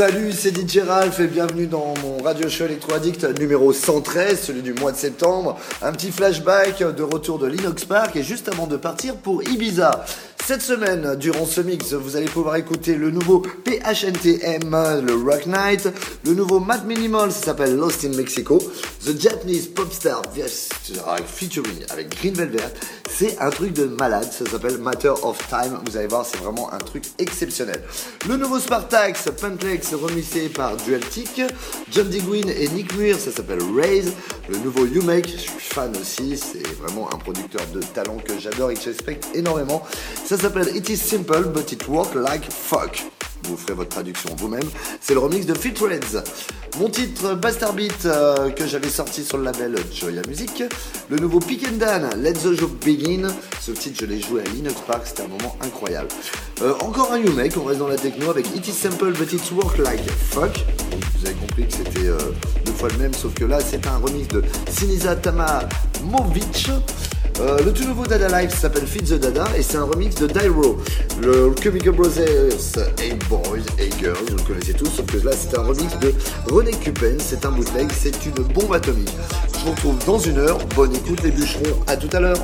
Salut, c'est DJ Ralph et bienvenue dans mon radio show Electro Addict numéro 113, celui du mois de septembre. Un petit flashback de retour de l'Inox Park et juste avant de partir pour Ibiza. Cette semaine, durant ce mix, vous allez pouvoir écouter le nouveau PHNTM, le Rock Night, le nouveau Matt Minimal, ça s'appelle Lost in Mexico, The Japanese Popstar featuring avec Green Velvet, c'est un truc de malade, ça s'appelle Matter of Time, vous allez voir, c'est vraiment un truc exceptionnel. Le nouveau Spartax, Pentlex, remixé par Dualtic, John Digwin et Nick Muir, ça s'appelle Raise, le nouveau You Make, je suis fan aussi, c'est vraiment un producteur de talent que j'adore et que j'expecte énormément. Ça s'appelle It is simple, but it works like fuck. Vous ferez votre traduction vous-même. C'est le remix de Fit Reds. Mon titre Bastard Beat euh, que j'avais sorti sur le label Joya Music. Le nouveau Pick and Dan, Let the Joke Begin. Ce titre, je l'ai joué à Linux Park, c'était un moment incroyable. Euh, encore un You Make, on reste dans la techno avec It is simple, but it works like fuck. Vous avez compris que c'était euh, deux fois le même, sauf que là, c'est un remix de Sinisa Tamamovic. Le tout nouveau Dada Life s'appelle Feed the Dada et c'est un remix de Dairo. Le Chemical Brothers a boys, a girls, vous le connaissez tous, sauf que là c'est un remix de René Cupen, c'est un bootleg, c'est une bombe atomique. Je vous retrouve dans une heure, bonne écoute les bûcherons, à tout à l'heure.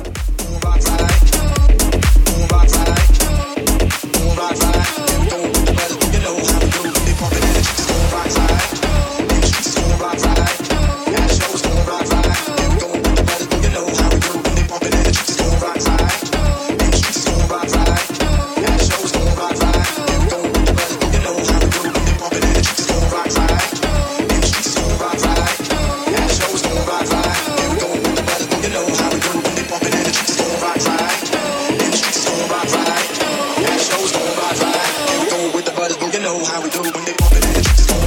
know how we do when they pump it in. The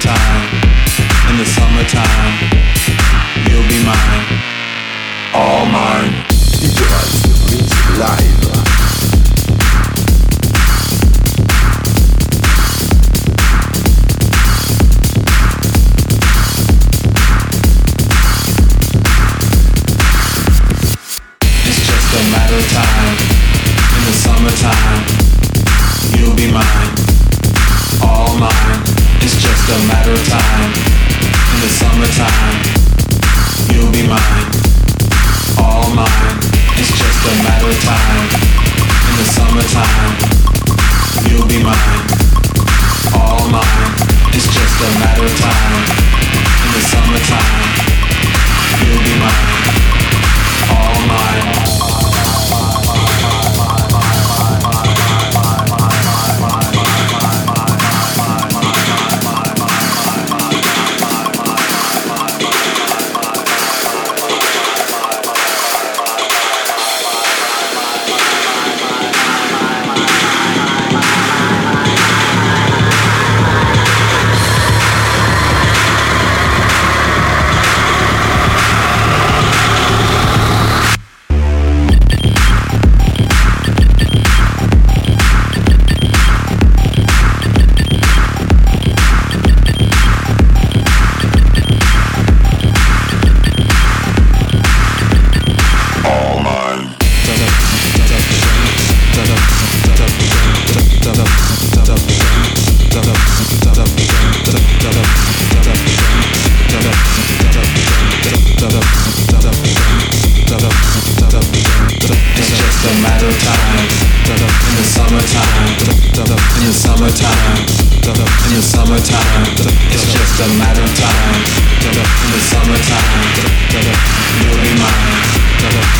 time. a matter of time. In the summertime, you'll be mine.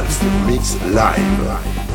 Salzmix Live.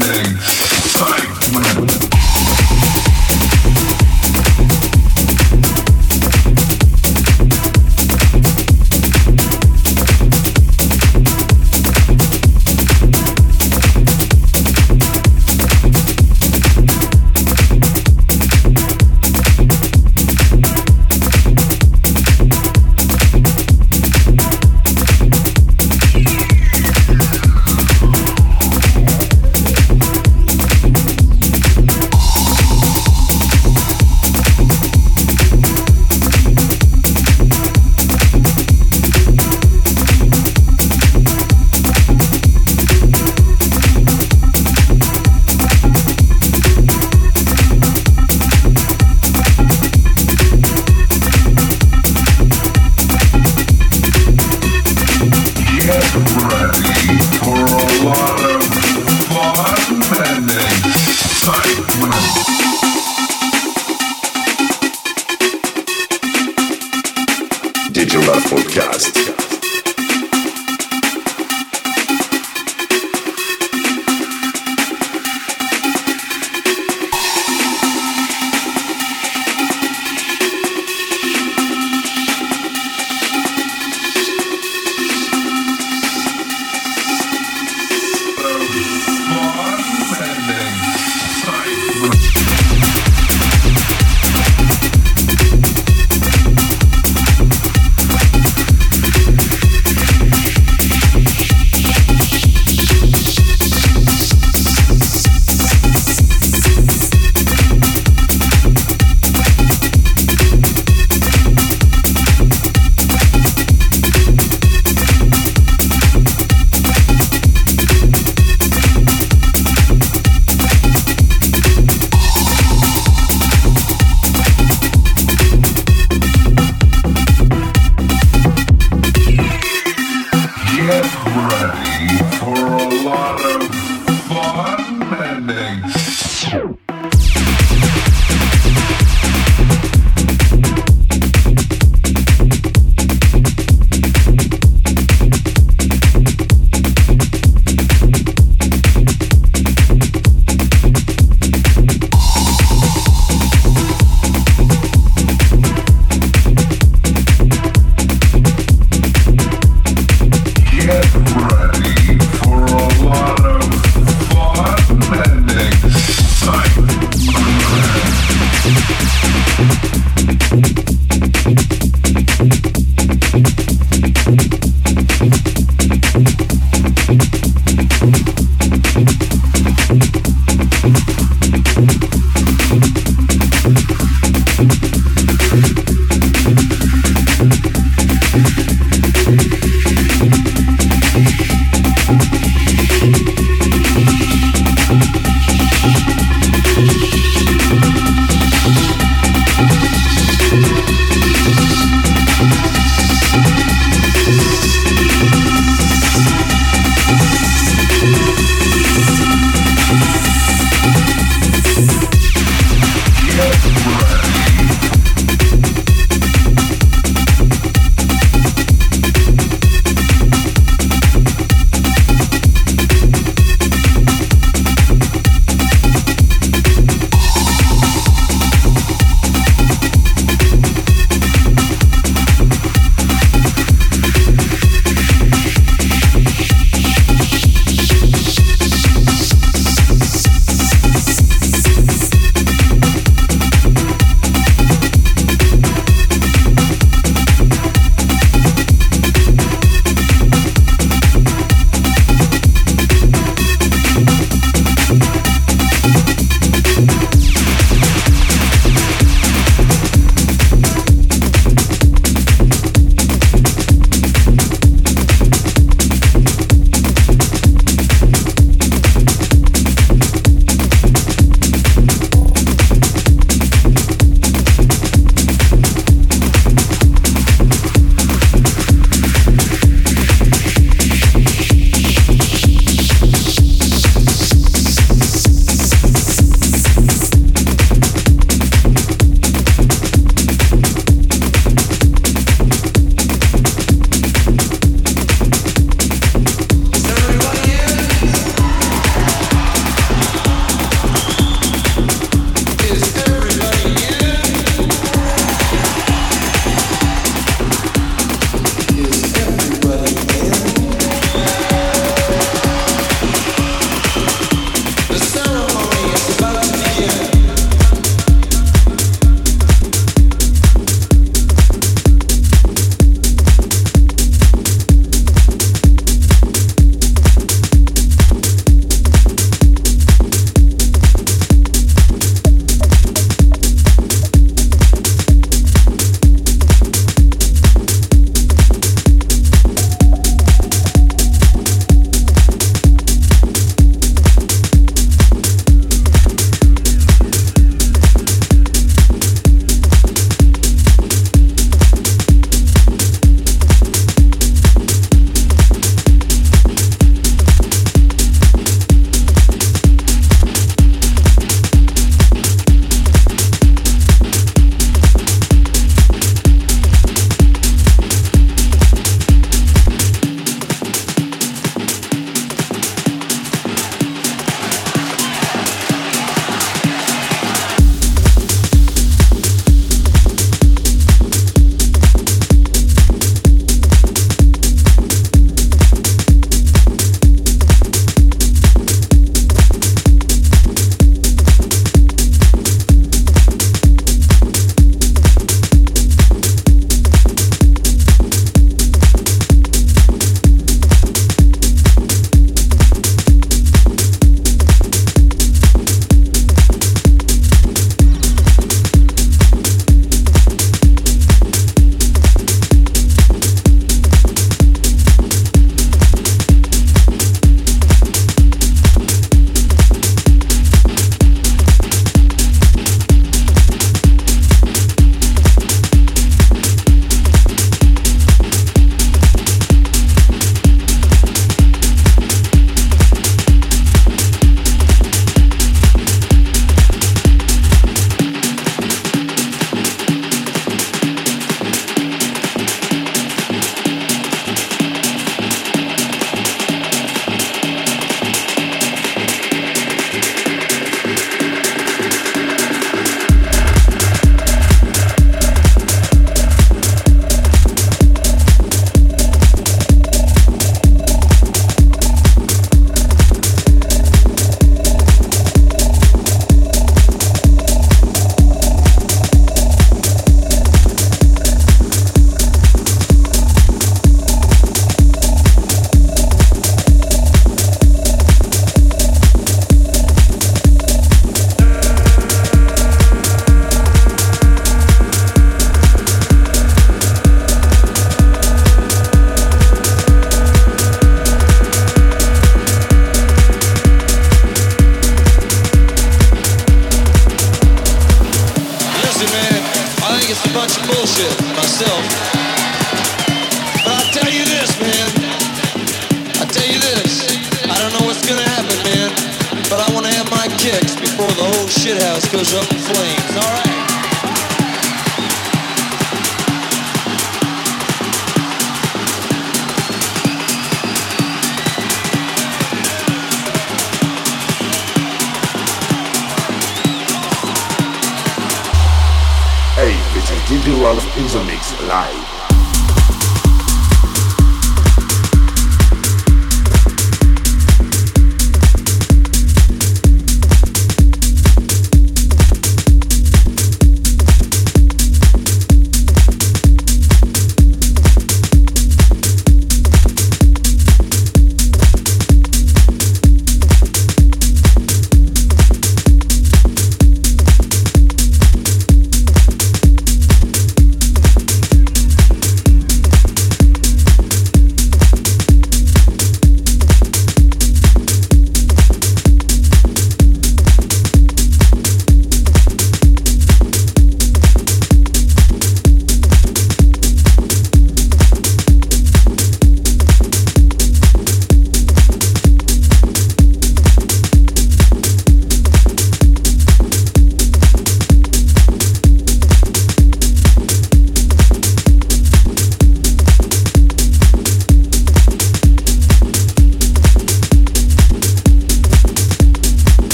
happening.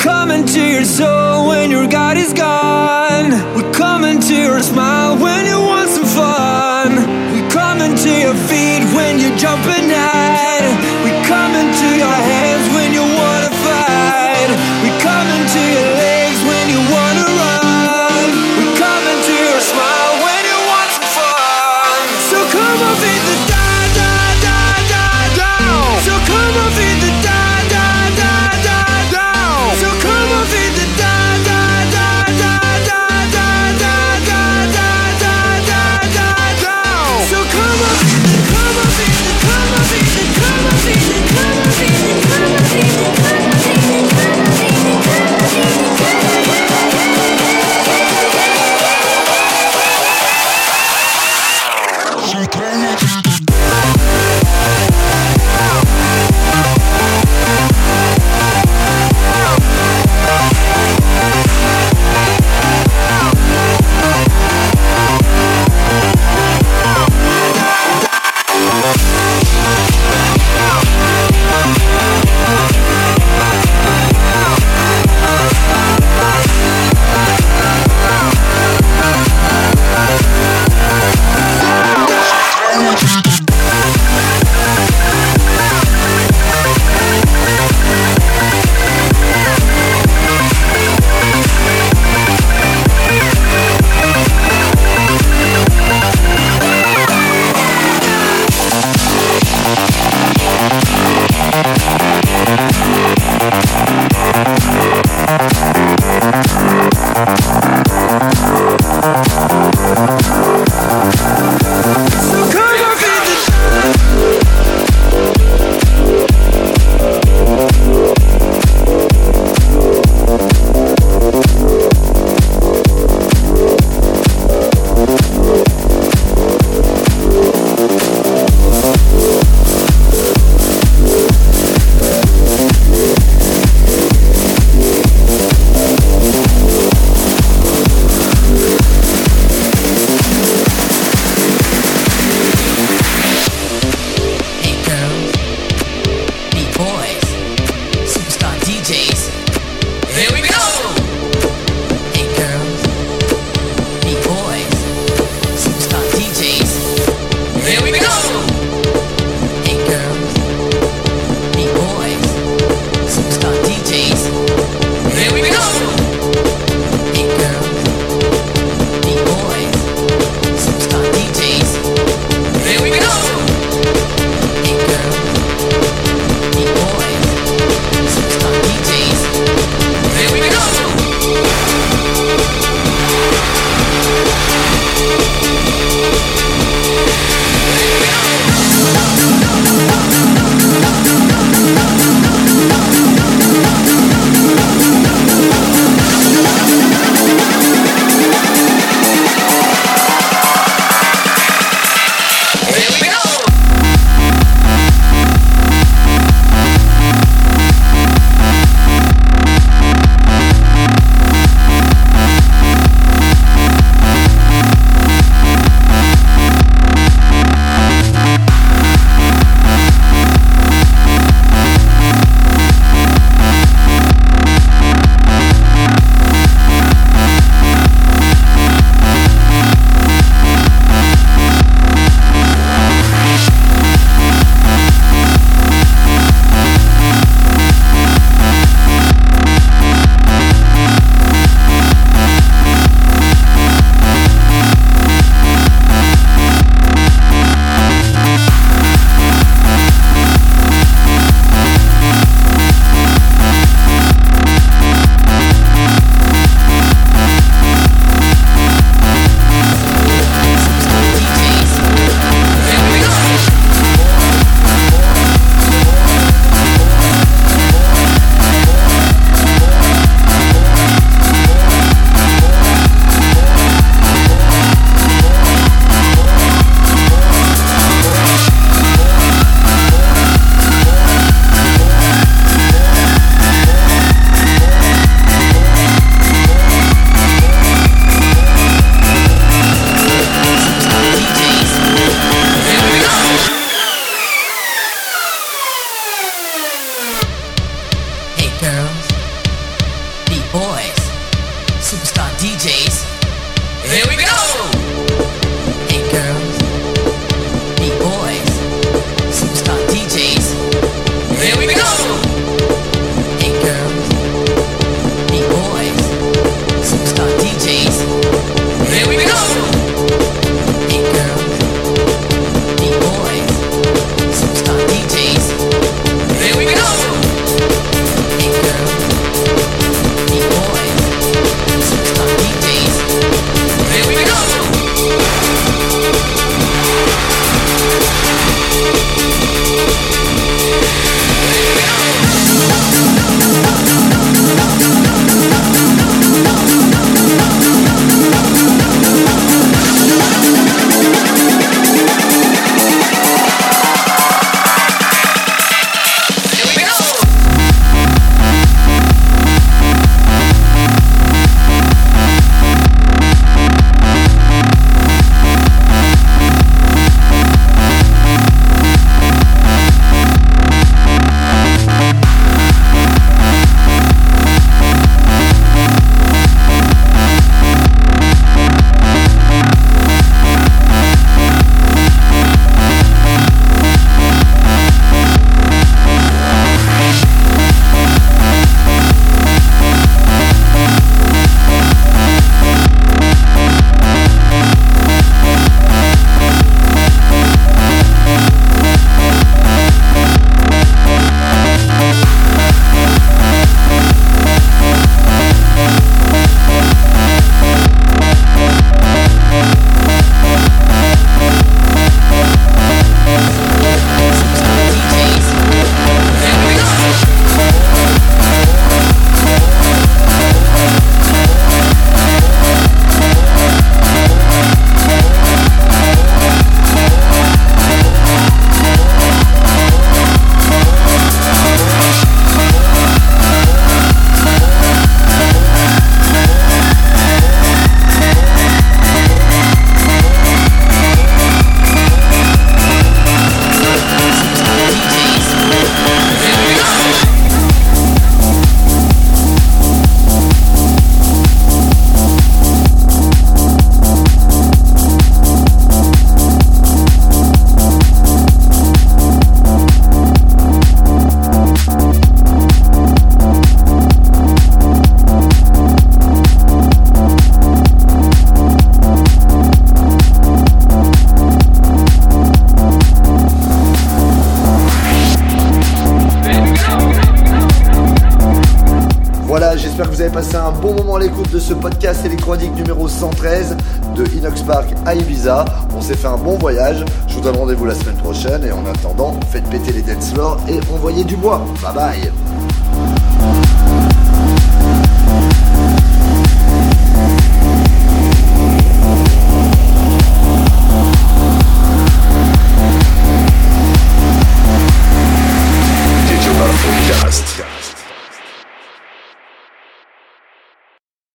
coming to your soul when your God is gone. We're coming to your smile when you want some fun. We're coming to your feet when you're jumping out.